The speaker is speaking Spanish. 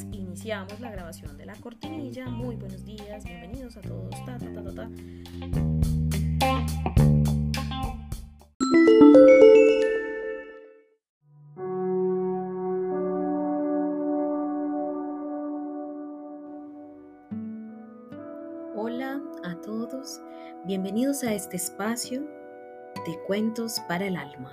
iniciamos la grabación de la cortinilla. Muy buenos días, bienvenidos a todos. Ta, ta, ta, ta, ta. Hola a todos, bienvenidos a este espacio de cuentos para el alma.